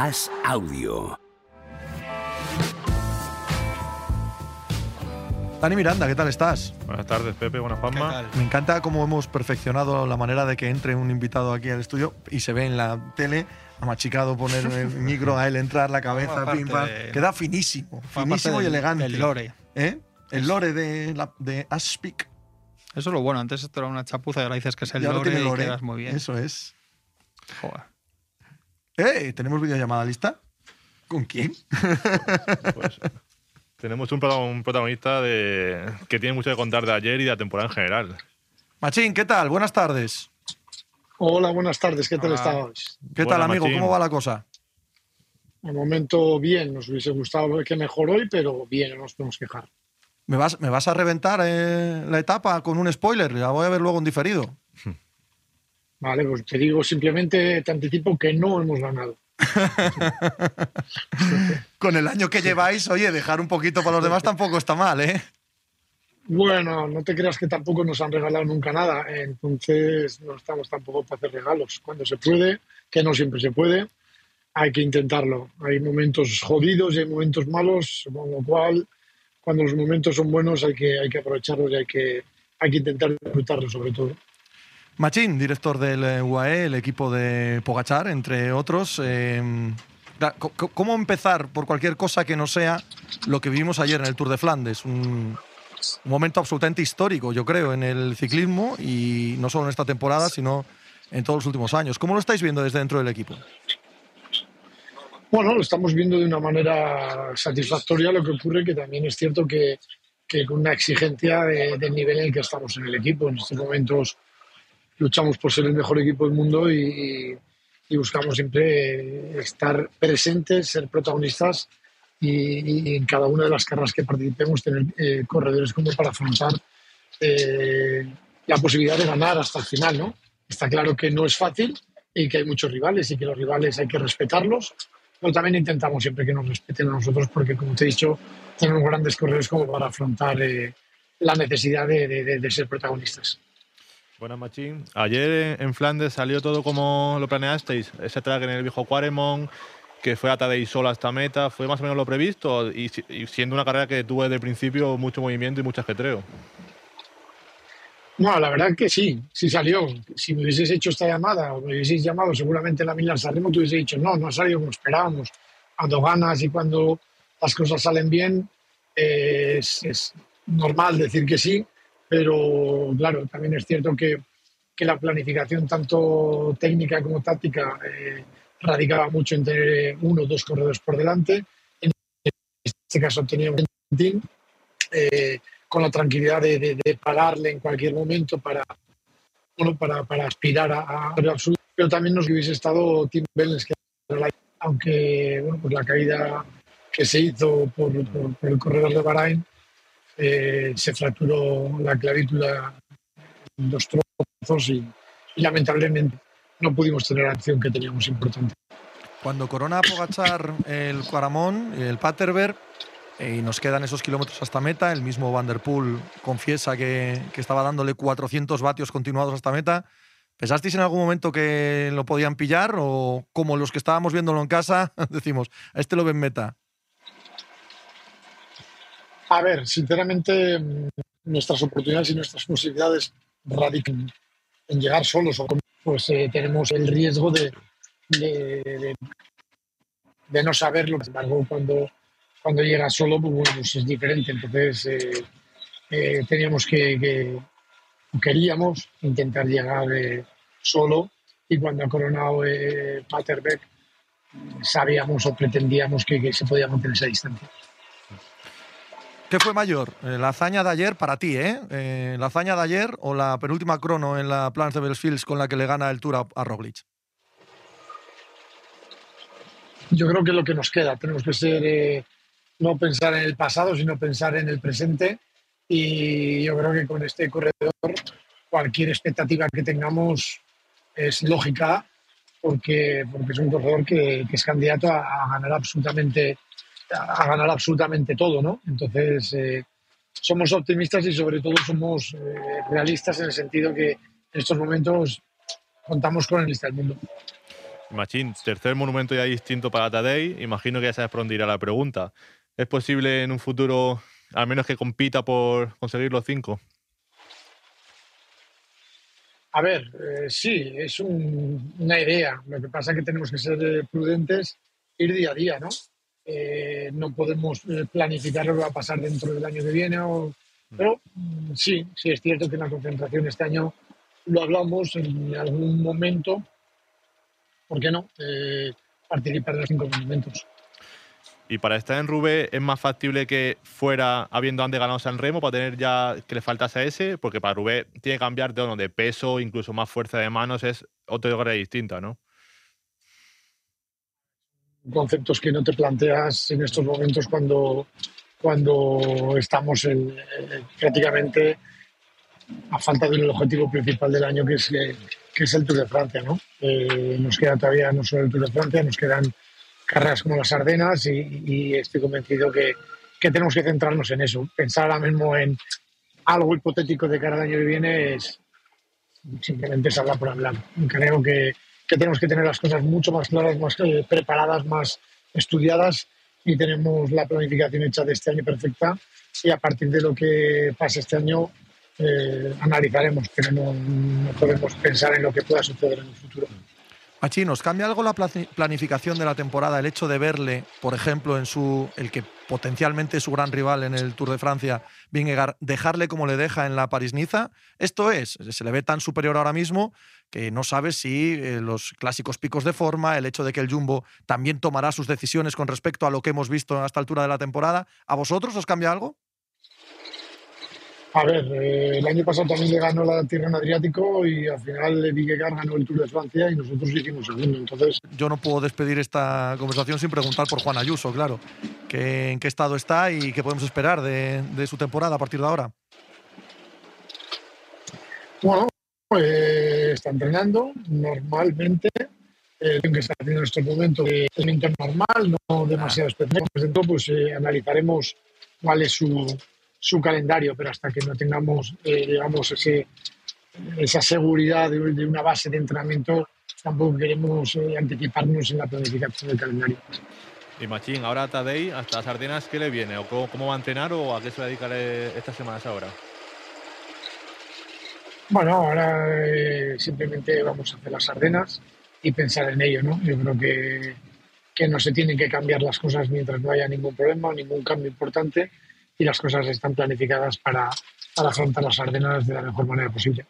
As Audio. Dani Miranda, ¿qué tal estás? Buenas tardes, Pepe. Buenas, Juanma. Me encanta cómo hemos perfeccionado la manera de que entre un invitado aquí al estudio y se ve en la tele, ha machicado poner el micro a él entrar, la cabeza, pim, pam. de- Queda finísimo, finísimo y elegante. del lore. ¿Eh? El lore de, la, de. Eso es lo bueno. Antes esto era una chapuza y ahora dices que es el Y lore, tiene y lore. quedas muy bien. Eso es. Joder. ¡Eh! ¿Tenemos videollamada lista? ¿Con quién? Pues, tenemos un, protagon- un protagonista de, que tiene mucho que contar de ayer y de la temporada en general. Machín, ¿qué tal? Buenas tardes. Hola, buenas tardes, ¿qué tal estabais? ¿Qué tal, amigo? Machín. ¿Cómo va la cosa? De momento bien, nos hubiese gustado que mejor hoy, pero bien, no nos podemos quejar. ¿Me vas, me vas a reventar eh, la etapa con un spoiler? La voy a ver luego en diferido. Vale, pues te digo simplemente, te anticipo que no hemos ganado. Con el año que lleváis, oye, dejar un poquito para los demás tampoco está mal, ¿eh? Bueno, no te creas que tampoco nos han regalado nunca nada, entonces no estamos tampoco para hacer regalos. Cuando se puede, que no siempre se puede, hay que intentarlo. Hay momentos jodidos y hay momentos malos, con lo cual, cuando los momentos son buenos hay que, hay que aprovecharlos y hay que, hay que intentar disfrutarlos sobre todo. Machín, director del eh, UAE, el equipo de Pogachar, entre otros. eh, ¿Cómo empezar por cualquier cosa que no sea lo que vivimos ayer en el Tour de Flandes? Un, momento absolutamente histórico, yo creo, en el ciclismo y no solo en esta temporada, sino en todos los últimos años. ¿Cómo lo estáis viendo desde dentro del equipo? Bueno, lo estamos viendo de una manera satisfactoria, lo que ocurre que también es cierto que, que con una exigencia de- del nivel en el que estamos en el equipo. En estos momentos luchamos por ser el mejor equipo del mundo y, y buscamos siempre estar presentes, ser protagonistas y, y en cada una de las carreras que participemos tener eh, corredores como para afrontar eh, la posibilidad de ganar hasta el final. ¿no? Está claro que no es fácil y que hay muchos rivales y que los rivales hay que respetarlos, pero también intentamos siempre que nos respeten a nosotros porque, como te he dicho, tenemos grandes corredores como para afrontar eh, la necesidad de- de- de ser protagonistas. Buenas, Machín. Ayer en, Flandes salió todo como lo planeasteis. Ese track en el viejo Quaremont, que fue a Tadei solo hasta meta, ¿fue más o menos lo previsto? Y, y siendo una carrera que tuvo desde el principio mucho movimiento y mucho ajetreo. No, la verdad que sí, sí salió. Si me hubieses hecho esta llamada o me hubieseis llamado seguramente en la Milan Sanremo, te hubiese dicho, no, no ha salido como esperábamos. Cuando ganas y cuando las cosas salen bien, eh, es, es normal decir que sí, pero claro, también es cierto que, que la planificación tanto técnica como táctica eh, radicaba mucho en tener uno o dos corredores por delante. En este caso teníamos eh, con la tranquilidad de, de, de pararle en cualquier momento para, bueno, para, para aspirar a, a. Pero también nos hubiese estado Tim Bellens, que aunque bueno, pues la caída que se hizo por, por- por el corredor de Bahrain eh, se fracturó la clavícula en dos trozos y, lamentablemente no pudimos tener la acción que teníamos importante. Cuando corona a Pogachar el Cuaramón, el Paterberg, eh, y nos quedan esos kilómetros hasta meta, el mismo Van der Poel confiesa que, que estaba dándole 400 vatios continuados hasta meta. ¿Pensasteis en algún momento que lo podían pillar o como los que estábamos viéndolo en casa, decimos, a este lo ven meta? A ver, sinceramente, mm, nuestras oportunidades y nuestras posibilidades radican en llegar solos o pues eh, tenemos el riesgo de, no saberlo. Sin embargo, cuando, cuando llegas solo, pues, bueno, pues es diferente. Entonces, eh, eh, teníamos que, que- queríamos intentar llegar solo y cuando ha coronado Paterbeck, sabíamos o pretendíamos que se podía mantener esa distancia. ¿Qué fue mayor? Eh, La hazaña de ayer para ti, ¿eh? Eh, ¿La hazaña de ayer o la penúltima crono en la Plans de Belfields con la que le gana el Tour a, a Roglic? Yo creo que es lo que nos queda. Tenemos que ser, eh, no pensar en el pasado, sino pensar en el presente. Y yo creo que con este corredor, cualquier expectativa que tengamos es lógica, porque, porque es un corredor que, que es candidato a, a ganar absolutamente a ganar absolutamente todo, ¿no? Entonces, eh, somos optimistas y sobre todo somos eh, realistas en el sentido que en estos momentos contamos con el lista del mundo. Machín, tercer monumento ya distinto para Tadei. Imagino que ya sabes por dónde irá la pregunta. ¿Es posible en un futuro, al menos que compita por conseguir los cinco? A ver, eh, sí, es un- una idea. Lo que pasa es que tenemos que ser prudentes, ir día a día, ¿no? Eh, no podemos eh, planificar lo que va a pasar dentro del año que viene. o- pero mm, sí, sí es cierto que en la concentración este año lo hablamos en algún momento. ¿Por qué no? Eh, participar en los cinco monumentos. Y para estar en Rubé, ¿es más factible que fuera habiendo antes ganado San Remo para tener ya que le faltase a ese? Porque para Rubé tiene que cambiar de, bueno, de peso, incluso más fuerza de manos, es otra carrera distinta, ¿no? Conceptos que no te planteas en estos momentos cuando, cuando estamos en, eh, prácticamente a falta del objetivo principal del año que es, eh, que es el Tour de Francia. ¿no? Eh, nos queda todavía no solo el Tour de Francia, nos quedan carreras como las Ardenas y, estoy convencido que, que tenemos que centrarnos en eso. Pensar ahora mismo en algo hipotético de cara al año que viene es simplemente es hablar por hablar. Creo que, que tenemos que tener las cosas mucho más claras, más eh, preparadas, más estudiadas y tenemos la planificación hecha de este año perfecta y a partir de lo que pase este año eh, analizaremos, pero no, no podemos pensar en lo que pueda suceder en el futuro. Machín, ¿nos cambia algo la planificación de la temporada el hecho de verle, por ejemplo, en su el que potencialmente es su gran rival en el Tour de Francia, Vingegaard, dejarle como le deja en la París-Niza? Esto es, se le ve tan superior ahora mismo que no sabes si eh, los clásicos picos de forma, el hecho de que el Jumbo también tomará sus decisiones con respecto a lo que hemos visto a esta altura de la temporada. ¿A vosotros os cambia algo? A ver, eh, el año pasado también le ganó la Tierra en Adriático y al final Vingegaard ganó el Tour de Francia y nosotros hicimos segundo. Entonces, Yo no puedo despedir esta conversación sin preguntar por Juan Ayuso, claro. Que, ¿En qué estado está y qué podemos esperar de, de su temporada a partir de ahora? Bueno, eh, está entrenando normalmente. Eh, que está haciendo en estos momentos de entrenamiento normal, no demasiado especial. Por pues eh, analizaremos cuál es su, su calendario, pero hasta que no tengamos, eh, digamos, ese, esa seguridad de, de una base de entrenamiento, tampoco queremos eh, anticiparnos en la planificación del calendario. Y Machín, ahora Tadei, hasta las Ardenas, ¿qué le viene? ¿O cómo, cómo va a entrenar o a qué se va a dedicar eh, estas semanas ahora? Bueno, ahora eh, simplemente vamos a hacer las Ardenas y pensar en ello, ¿no? Yo creo que, que no se tienen que cambiar las cosas mientras no haya ningún problema, ningún cambio importante y las cosas están planificadas para, para afrontar las Ardenas de la mejor manera posible.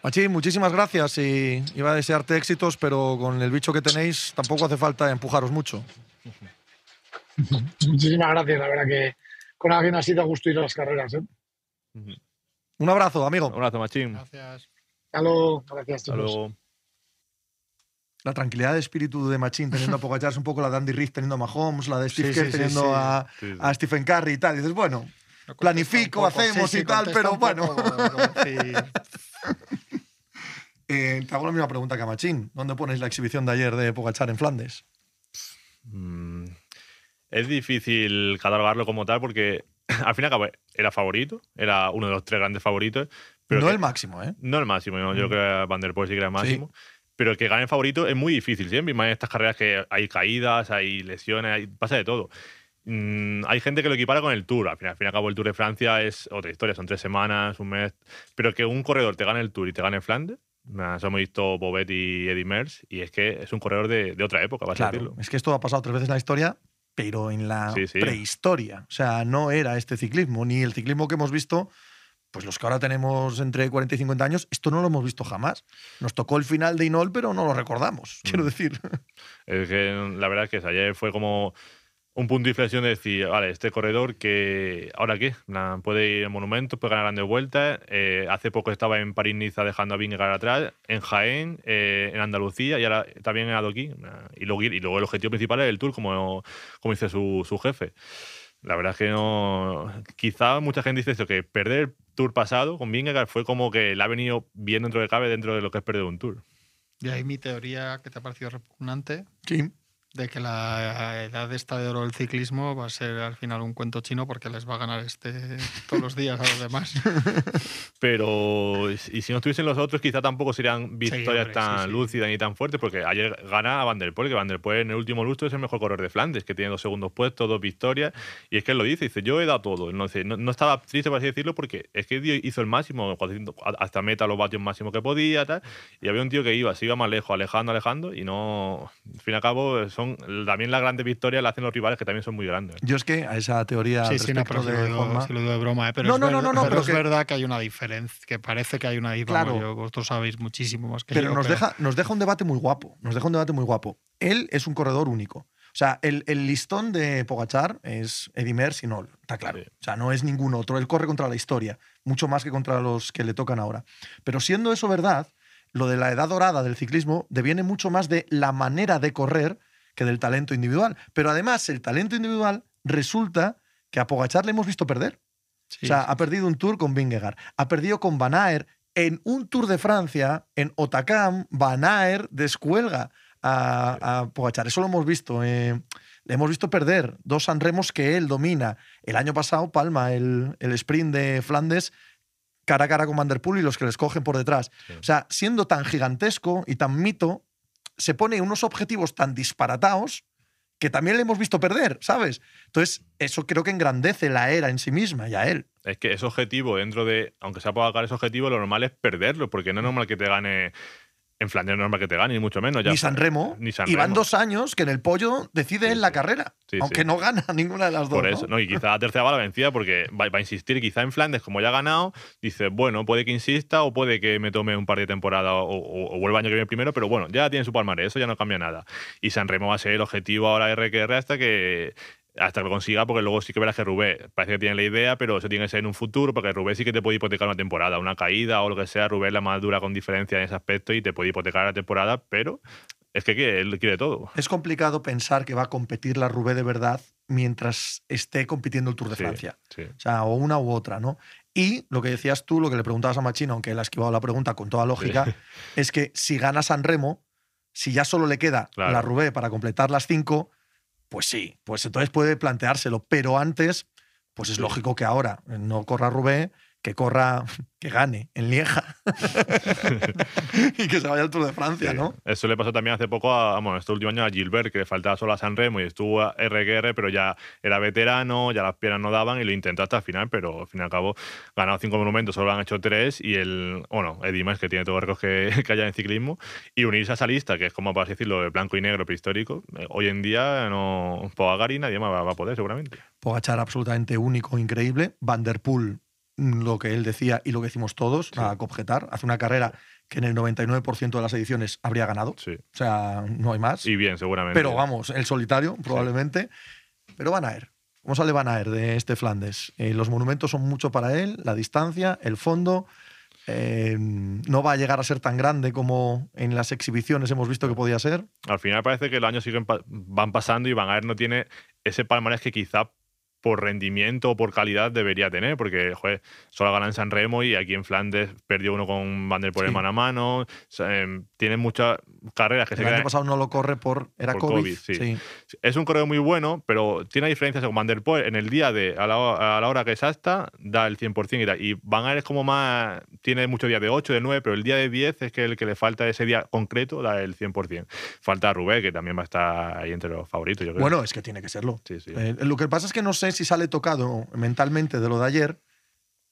Machín, muchísimas gracias y iba a desearte éxitos, pero con el bicho que tenéis tampoco hace falta empujaros mucho. Muchísimas gracias, la verdad que con alguien ha sido a gusto ir a las carreras. ¿eh? Un abrazo, amigo. Un abrazo, Machín. Gracias. Hasta luego, gracias Hasta luego. La tranquilidad de espíritu de Machín teniendo a Pogacar es un poco la de Andy Riff teniendo a Mahomes, la de Steve Sí, Kerr sí, sí, teniendo sí. A, Sí, sí. a Stephen Curry y tal. Y dices, bueno, contesta Planifico, hacemos y tal, pero bueno. eh, te hago la misma pregunta que a Machín. ¿Dónde ponéis la exhibición de ayer de Pogachar en Flandes? Mm, es difícil catalogarlo como tal porque al fin y al cabo era favorito, era uno de los tres grandes favoritos. Pero no que- el máximo, ¿eh? No el máximo, ¿no? yo Mm. creo que Van der Poel sí que era el máximo. Pero que gane el favorito es muy difícil siempre. Más en estas carreras que hay caídas, hay lesiones, hay- pasa de todo. Mm, hay gente que lo equipara con el Tour. Al fin, al fin y al cabo, el Tour de Francia es otra historia. Son tres semanas, un mes. Pero que un corredor te gane el Tour y te gane Flandes. Eso hemos visto Bobet y Eddy Merckx. Y es que es un corredor de, de otra época, vas a Claro, decirlo. es que esto ha pasado tres veces en la historia, pero en la Sí, sí. prehistoria. O sea, no era este ciclismo, ni el ciclismo que hemos visto, pues los que ahora tenemos entre 40 y 50 años, esto no lo hemos visto jamás. Nos tocó el final de Inol, pero no lo recordamos, quiero Mm. decir. Es que la verdad es que ayer fue como un punto de inflexión de decir, vale, este corredor que ahora qué, puede ir en monumentos, puede ganar grandes vueltas. Eh, hace poco estaba en París-Niza dejando a Vingegaard atrás, en Jaén, eh, en Andalucía y ahora también en Adoquín. Y luego, y luego el objetivo principal es el Tour, como, como dice su, su jefe. La verdad es que no. Quizá mucha gente dice eso, que perder el Tour pasado con Vingegaard fue como que le ha venido bien dentro de cabe dentro de lo que es perder un Tour. Y ahí mi teoría que te ha parecido repugnante, Sí. De que la edad esta de oro del ciclismo va a ser al final un cuento chino porque les va a ganar este todos los días a los demás. Pero y si no estuviesen los otros, quizá tampoco serían victorias hombre, tan sí, sí. lúcidas ni tan fuertes, porque ayer gana Van der Poel, que Van der Poel en el último lustro es el mejor corredor de Flandes, que tiene dos segundos puestos, dos victorias, y es que él lo dice, dice, yo he dado todo. No, no, no estaba triste, por así decirlo, porque es que hizo el máximo, 400 hasta meta los vatios máximo que podía, tal, y había un tío que iba, se iba más lejos, alejando, alejando, y no, al fin y al cabo, son también las grandes victorias las hacen los rivales, que también son muy grandes. Yo es que a esa teoría Sí, sí, no, pero respecto si lo, de digo, Juanma- si lo digo de broma, ¿eh? pero, No, es, no, ver- no, no, no, pero pero es que- verdad que hay una diferencia, que parece que hay una diferencia. Claro. Yo- vosotros sabéis muchísimo más que Pero yo. nos deja, nos deja un debate muy guapo. Nos deja un debate muy guapo. Él es un corredor único. O sea, el, el listón de Pogachar es Eddie Merckx y Nol, está claro. Sí. O sea, no es ningún otro. Él corre contra la historia, mucho más que contra los que le tocan ahora. Pero siendo eso verdad, lo de la edad dorada del ciclismo deviene mucho más de la manera de correr que del talento individual. Pero además, el talento individual resulta que a Pogachar le hemos visto perder. Sí, o sea, sí. ha perdido un tour con Vingegaard, ha perdido con Van Aert. En un Tour de Francia, en Otacam, Van Aert descuelga a, a Pogacar. Eso lo hemos visto. eh, le hemos visto perder dos Sanremos que él domina. El año pasado, Palma, el, el sprint de Flandes, cara a cara con Van der Poel y los que les cogen por detrás. Sí. O sea, siendo tan gigantesco y tan mito, se pone unos objetivos tan disparatados que también le hemos visto perder, ¿sabes? Entonces, eso creo que engrandece la era en sí misma y a él. Es que ese objetivo, dentro de, aunque sea para ese objetivo, lo normal es perderlo, porque no es normal que te gane en Flandes, no es normal que te gane, ni mucho menos. Ya ni. San Remo. Ni San y van Remo. dos años que en el pollo decide Sí, en la sí. carrera, Sí, aunque no gana ninguna de las dos. Por eso, ¿no? Y quizá la tercera va la vencida porque va, va a insistir. Quizá en Flandes, como ya ha ganado, dice, bueno, puede que insista o puede que me tome un par de temporadas o, o, o vuelva el año que viene primero, pero bueno, ya tiene su palmarés, eso ya no cambia nada. Y San Remo va a ser el objetivo ahora RQR hasta que hasta que lo consiga, porque luego sí que verás que Rubé parece que tiene la idea, pero eso tiene que ser en un futuro, porque Rubé sí que te puede hipotecar una temporada, una caída o lo que sea. Rubé es la más dura con diferencia en ese aspecto y te puede hipotecar la temporada, pero es que él quiere todo. Es complicado pensar que va a competir la Rubé de verdad mientras esté compitiendo el Tour de Sí, Francia. sí. O sea, o una u otra, ¿no? Y lo que decías tú, lo que le preguntabas a Machino, aunque él ha esquivado la pregunta con toda lógica, es que si gana San Remo, si ya solo le queda Claro. la Rubé para completar las cinco, pues sí, pues entonces puede planteárselo. Pero antes, pues es lógico que ahora no corra Rubé, que corra, que gane en Lieja y que se vaya al Tour de Francia, Sí. ¿no? Eso le pasó también hace poco a, bueno, este último año a Gilbert, que le faltaba solo a San Remo y estuvo a RQR, pero ya era veterano, ya las piernas no daban y lo intentó hasta el final, pero al fin y al cabo ganado cinco monumentos, solo han hecho tres y el, bueno, Edimas, que tiene todos los récords que, que haya en ciclismo, y unirse a esa lista, que es como, para decirlo, de blanco y negro prehistórico, eh, hoy en día no, Pogacar y nadie más va, va a poder seguramente. Pogachar absolutamente único, increíble. Van der Poel, mm, lo que él decía y lo que decimos todos, nada que objetar. Hace una carrera que en el 99% de las ediciones habría ganado. Sí. O sea, no hay más. Y bien, seguramente. Pero vamos, el solitario, probablemente. Pero Van Aert. ¿Cómo sale Van Aert de este Flandes? Eh, los monumentos son mucho para él, la distancia, el fondo. eh, no va a llegar a ser tan grande como en las exhibiciones hemos visto que podía ser. Al final parece que los años siguen pa- van pasando y Van Aert no tiene ese palmarés que quizá por rendimiento o por calidad debería tener, porque joder, solo gana en San Remo y aquí en Flandes perdió uno con Van der Poel Sí. mano a mano. O sea, em, tiene muchas carreras que se El año pasado no lo corre por. Era Por COVID. COVID, sí. sí. Es un correo muy bueno, pero tiene diferencias con Van der Poel. En el día de, a la, a la hora que es hasta, da el 100% y tal. Y Van Aert es como más. Tiene muchos días de 8, de 9, pero el día de 10 es que el que le falta ese día concreto da el 100%. Falta Rubé, que también va a estar ahí entre los favoritos, yo creo. Bueno, es que tiene que serlo. Eh, lo que pasa es que no sé si sale tocado mentalmente de lo de ayer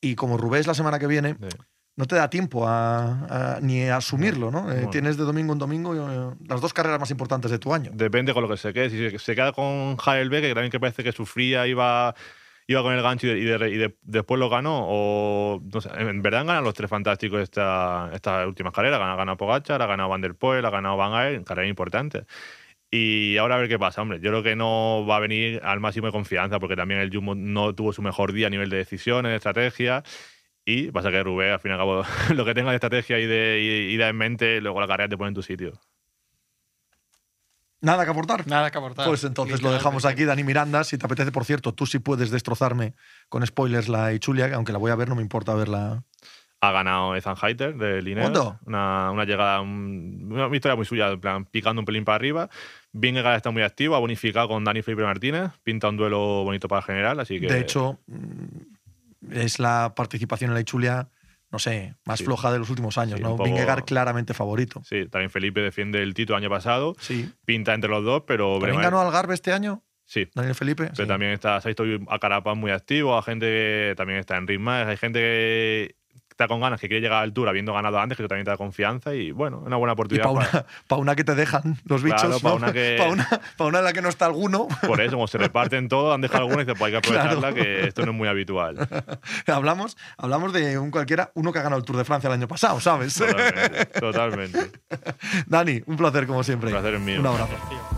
y como Rubén es la semana que viene, Sí. no te da tiempo a, a- ni a asumirlo, ¿no? Eh, Bueno. Tienes de domingo en domingo eh, las dos carreras más importantes de tu año. Depende con lo que se quede. Si se, queda con Beck, que también que parece que sufría, iba, iba con el gancho y, de- y de- y de- después lo ganó, o no sé, en verdad ganan los tres fantásticos esta, estas últimas carreras. Ha ganado Pogacar, ha ganado Van der Poel, ha ganado Van Aert, carreras importantes. Y ahora a ver qué pasa, hombre. Yo creo que no va a venir al máximo de confianza, porque también el Jumbo no tuvo su mejor día a nivel de decisiones, de estrategia. Y pasa que Rubén, al fin y al cabo, lo que tenga de estrategia y de idea en mente, luego la carrera te pone en tu sitio. Nada que aportar. Nada que aportar. Pues entonces lo dejamos aquí, Dani Miranda. Si te apetece, por cierto, tú sí puedes destrozarme con spoilers la Ichulia, que aunque la voy a ver, no me importa verla. Ha ganado Ethan Heiter de. ¿Cuándo? Una, una llegada un una victoria muy suya, en plan, picando un pelín para arriba. Vingegaard está muy activo, ha bonificado con Dani Felipe Martínez, pinta un duelo bonito para el general, así que... De hecho, mm, es la participación en la Ichulia, no sé, más Sí. floja de los últimos años, Sí, ¿no? poco- Vingegaard claramente favorito. Sí, también Felipe defiende el título el año pasado, Sí. pinta entre los dos, pero... ¿También ganó Algarve este año? Sí, Daniel Felipe. pero Sí. también está, se ha visto a Carapaz muy activo, a gente que también está en ritmo, hay gente que está con ganas, que quiere llegar a la altura, habiendo ganado antes, que eso también te da confianza y bueno, una buena Y oportunidad. para para- una, pa' una que te dejan los bichos. Claro, pa' ¿no? una que- Pa' una, pa' una en la que no está alguno. Por eso, como se reparten todo, han dejado alguna y dicen, pues hay que Claro. aprovecharla, que esto no es muy habitual. hablamos, hablamos de un cualquiera, uno que ha ganado el Tour de Francia el año pasado, ¿sabes? Totalmente. totalmente. Dani, un placer como siempre. Un placer es mío. Un abrazo.